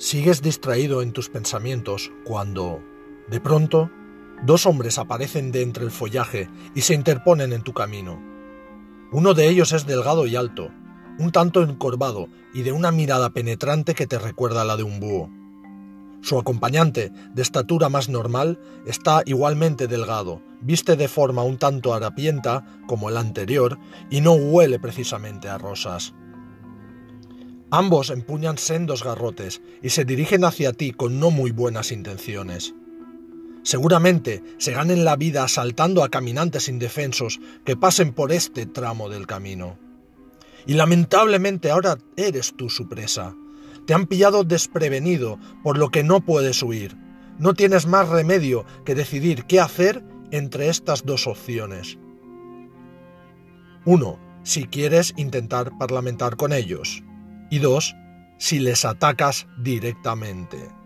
Sigues distraído en tus pensamientos cuando, de pronto, dos hombres aparecen de entre el follaje y se interponen en tu camino. Uno de ellos es delgado y alto, un tanto encorvado y de una mirada penetrante que te recuerda la de un búho. Su acompañante, de estatura más normal, está igualmente delgado, viste de forma un tanto harapienta como el anterior y no huele precisamente a rosas. Ambos empuñan sendos garrotes y se dirigen hacia ti con no muy buenas intenciones. Seguramente se ganen la vida asaltando a caminantes indefensos que pasen por este tramo del camino. Y lamentablemente ahora eres tú su presa. Te han pillado desprevenido, por lo que no puedes huir. No tienes más remedio que decidir qué hacer entre estas dos opciones. 1. Si quieres intentar parlamentar con ellos. Y 2. Si les atacas directamente.